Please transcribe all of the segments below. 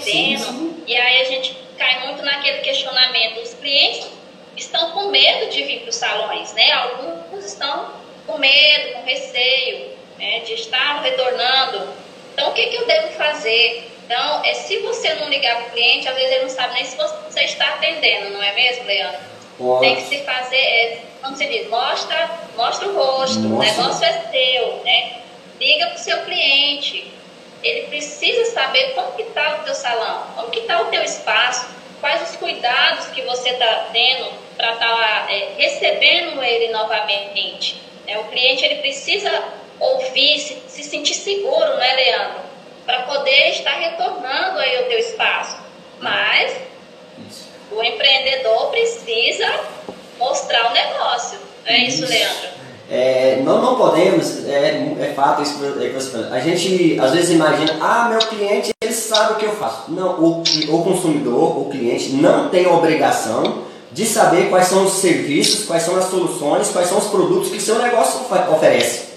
Sim, sim. E aí a gente cai muito naquele questionamento. Os clientes estão com medo de vir para os salões, né? Alguns estão com medo, com receio né, de estar retornando. Então, o que, que eu devo fazer? Então, é, se você não ligar para o cliente, às vezes ele não sabe nem se você está atendendo, não é mesmo, Leandro? Tem que se fazer, é, como se diz, mostra, mostra o rosto, o negócio é teu, né? Liga para o seu cliente. Ele precisa saber como que está o teu salão, como que está o teu espaço, quais os cuidados que você está tendo para estar tá, é, recebendo ele novamente. É, o cliente ele precisa ouvir, se, se sentir seguro, né, Leandro? Para poder estar retornando aí ao teu espaço. Mas o empreendedor precisa mostrar o negócio. É isso, isso Leandro? É, não, não podemos, é, é fato isso que você falou. A gente às vezes imagina, ah, meu cliente ele sabe o que eu faço. Não, o, o consumidor, o cliente, não tem obrigação de saber quais são os serviços, quais são as soluções, quais são os produtos que o seu negócio oferece.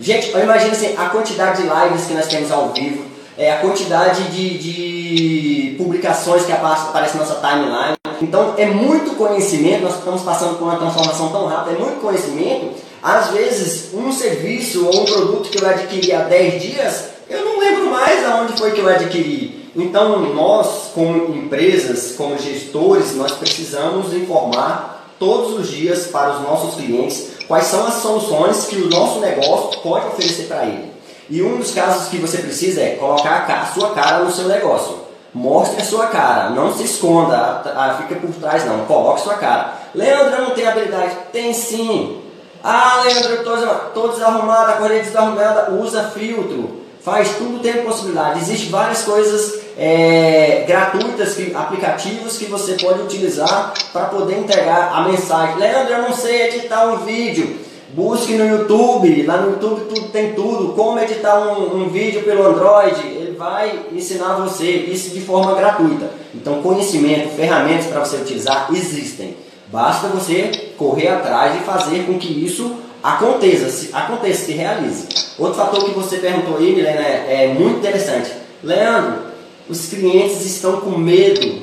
Gente, imagina assim, a quantidade de lives que nós temos ao vivo, é, a quantidade de, de publicações que aparecem na nossa timeline. Então, é muito conhecimento, nós estamos passando por uma transformação tão rápida, é muito conhecimento. Às vezes, um serviço ou um produto que eu adquiri há 10 dias, eu não lembro mais aonde foi que eu adquiri. Então, nós, como empresas, como gestores, nós precisamos informar todos os dias para os nossos clientes quais são as soluções que o nosso negócio pode oferecer para ele. E um dos casos que você precisa é colocar a sua cara no seu negócio. Mostre a sua cara, não se esconda, fica por trás não, coloque sua cara. Leandro, não tem habilidade? Tem sim. Ah, Leandro, eu estou desarrumado, a correia desarrumada, usa filtro. Faz tudo tem possibilidade. Existem várias coisas é, gratuitas, que, aplicativos que você pode utilizar para poder entregar a mensagem. Leandro, eu não sei editar um vídeo. Busque no YouTube, lá no YouTube tudo, tem tudo. Como editar um, um vídeo pelo Android, ele vai ensinar você isso de forma gratuita. Então, conhecimento, ferramentas para você utilizar existem. Basta você correr atrás e fazer com que isso aconteça, se, aconteça, se realize. Outro fator que você perguntou aí, Milena, é, é muito interessante. Leandro, os clientes estão com medo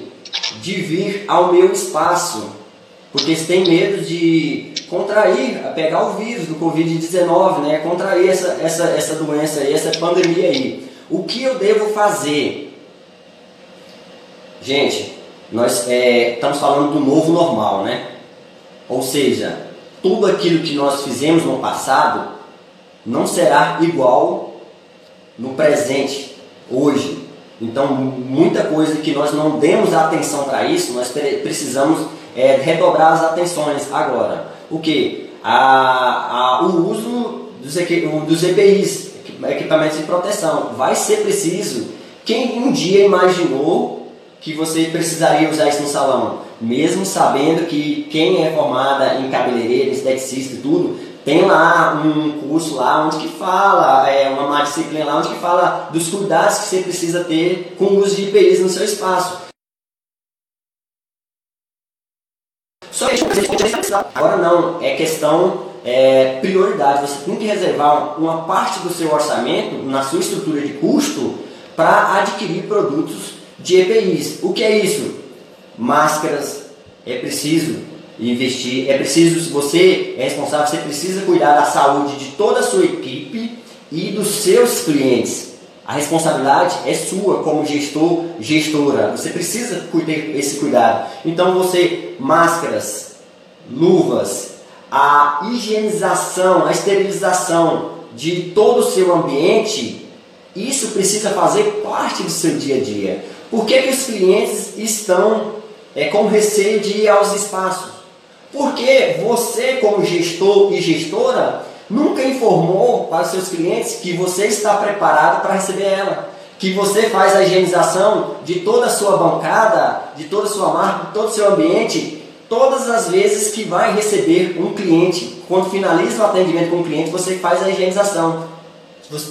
de vir ao meu espaço, porque eles têm medo de contrair, pegar o vírus do Covid-19, né? contrair essa, essa, essa doença aí, essa pandemia aí. O que eu devo fazer? Gente, nós é, estamos falando do novo normal, né? Ou seja, tudo aquilo que nós fizemos no passado não será igual no presente, hoje. Então, muita coisa que nós não demos atenção para isso, nós precisamos é, redobrar as atenções agora. O que? A, a, o uso dos, dos EPIs, equipamentos de proteção. Vai ser preciso. Quem um dia imaginou que você precisaria usar isso no salão? Mesmo sabendo que quem é formada em cabeleireiro, esteticista e tudo, tem lá um curso lá onde que fala, é, uma disciplina lá onde que fala dos cuidados que você precisa ter com o uso de IPIs no seu espaço. Só que agora não, é questão é, prioridade. Você tem que reservar uma parte do seu orçamento na sua estrutura de custo para adquirir produtos de EPIs. O que é isso? Máscaras, é preciso investir. É preciso, se você é responsável, você precisa cuidar da saúde de toda a sua equipe e dos seus clientes. A responsabilidade é sua como gestor, gestora. Você precisa ter esse cuidado. Então você, máscaras, luvas, a higienização, a esterilização de todo o seu ambiente, isso precisa fazer parte do seu dia a dia. Por que, que os clientes estão é, com receio de ir aos espaços? Porque você, como gestor e gestora, nunca informou para os seus clientes que você está preparado para receber ela. Que você faz a higienização de toda a sua bancada, de toda a sua marca, de todo o seu ambiente, todas as vezes que vai receber um cliente. Quando finaliza o atendimento com o cliente, você faz a higienização.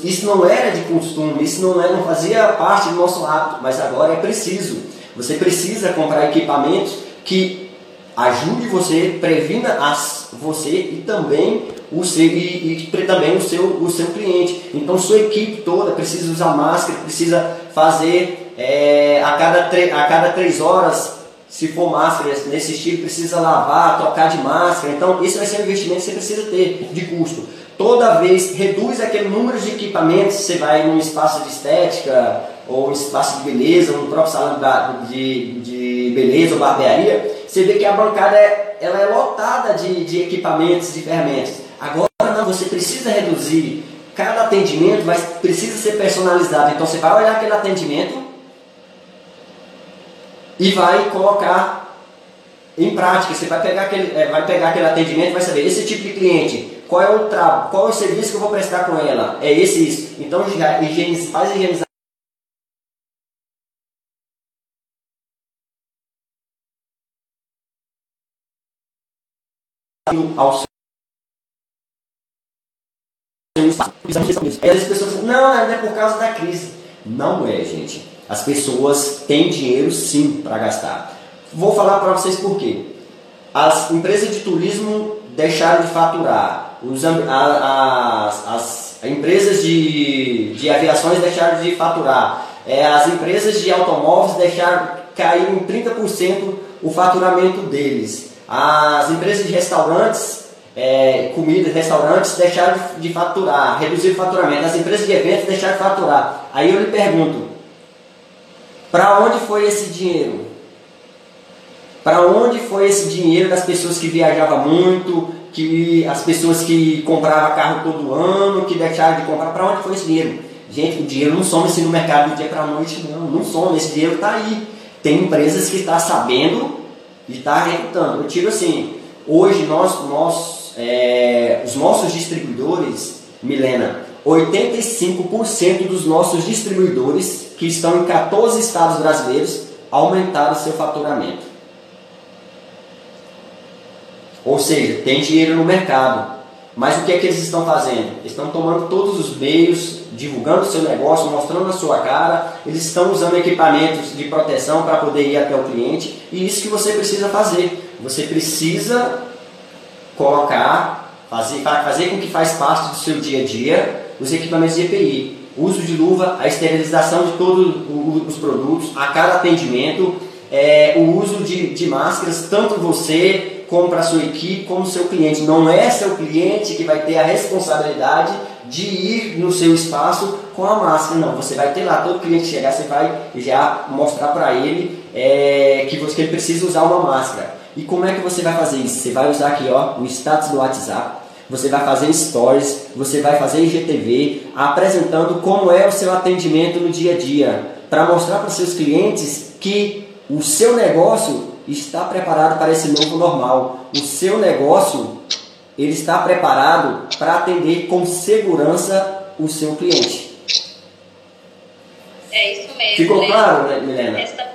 Isso não era de costume, isso não, é, não fazia parte do nosso hábito, mas agora é preciso. Você precisa comprar equipamentos que ajude você, previna as, você e também o seu, e, e, também o seu, o seu cliente. Então sua equipe toda precisa usar máscara, precisa fazer é, a, cada a cada três horas, se for máscara nesse estilo, precisa lavar, trocar de máscara. Então, isso vai ser um investimento que você precisa ter de custo. Toda vez reduz aquele número de equipamentos, você vai num espaço de estética ou um espaço de beleza, um próprio salão de, de beleza ou barbearia, você vê que a bancada é, ela é lotada de, de equipamentos, de ferramentas. Agora não, você precisa reduzir cada atendimento, mas precisa ser personalizado. Então você vai olhar aquele atendimento e vai colocar em prática. Você vai pegar aquele, é, vai pegar aquele atendimento e vai saber esse tipo de cliente, qual é o trabalho, qual é o serviço que eu vou prestar com ela. É esse isso. Então já higieniza, faz higienizar ao as pessoas dizem, não, não é por causa da crise. Não é, gente. As pessoas têm dinheiro sim para gastar. Vou falar para vocês por quê. As empresas de turismo deixaram de faturar. Os, as, as empresas de, de aviações deixaram de faturar. É, as empresas de automóveis deixaram cair em 30% o faturamento deles. As empresas de restaurantes, é, comidas, restaurantes deixaram de, faturar, reduziram o faturamento. As empresas de eventos deixaram de faturar. Aí eu lhe pergunto, para onde foi esse dinheiro? Para onde foi esse dinheiro das pessoas que viajavam muito, que as pessoas que compravam carro todo ano, que deixaram de comprar? Para onde foi esse dinheiro? Gente, o dinheiro não some assim no mercado do dia para a noite, não. Não some, esse dinheiro está aí. Tem empresas que estão tá sabendo e está recrutando. Eu tiro assim, hoje nós, nós é, os nossos distribuidores, Milena, 85% dos nossos distribuidores que estão em 14 estados brasileiros aumentaram seu faturamento. Ou seja, tem dinheiro no mercado. Mas o que é que eles estão fazendo? Estão tomando todos os meios, divulgando o seu negócio, mostrando a sua cara, eles estão usando equipamentos de proteção para poder ir até o cliente, e isso que você precisa fazer. Você precisa colocar, fazer, fazer com que faz parte do seu dia a dia os equipamentos de EPI. Uso de luva, a esterilização de todos os produtos, a cada atendimento, é, o uso de, de máscaras, tanto você como para a sua equipe, como seu cliente. Não é seu cliente que vai ter a responsabilidade de ir no seu espaço com a máscara, não. Você vai ter lá, todo cliente chegar, você vai já mostrar para ele é, que, você, precisa usar uma máscara. E como é que você vai fazer isso? Você vai usar aqui ó, o status do WhatsApp, você vai fazer stories, você vai fazer IGTV, apresentando como é o seu atendimento no dia a dia, para mostrar para seus clientes que o seu negócio está preparado para esse novo normal. O seu negócio ele está preparado para atender com segurança o seu cliente. É isso mesmo. Ficou claro, né, Milena?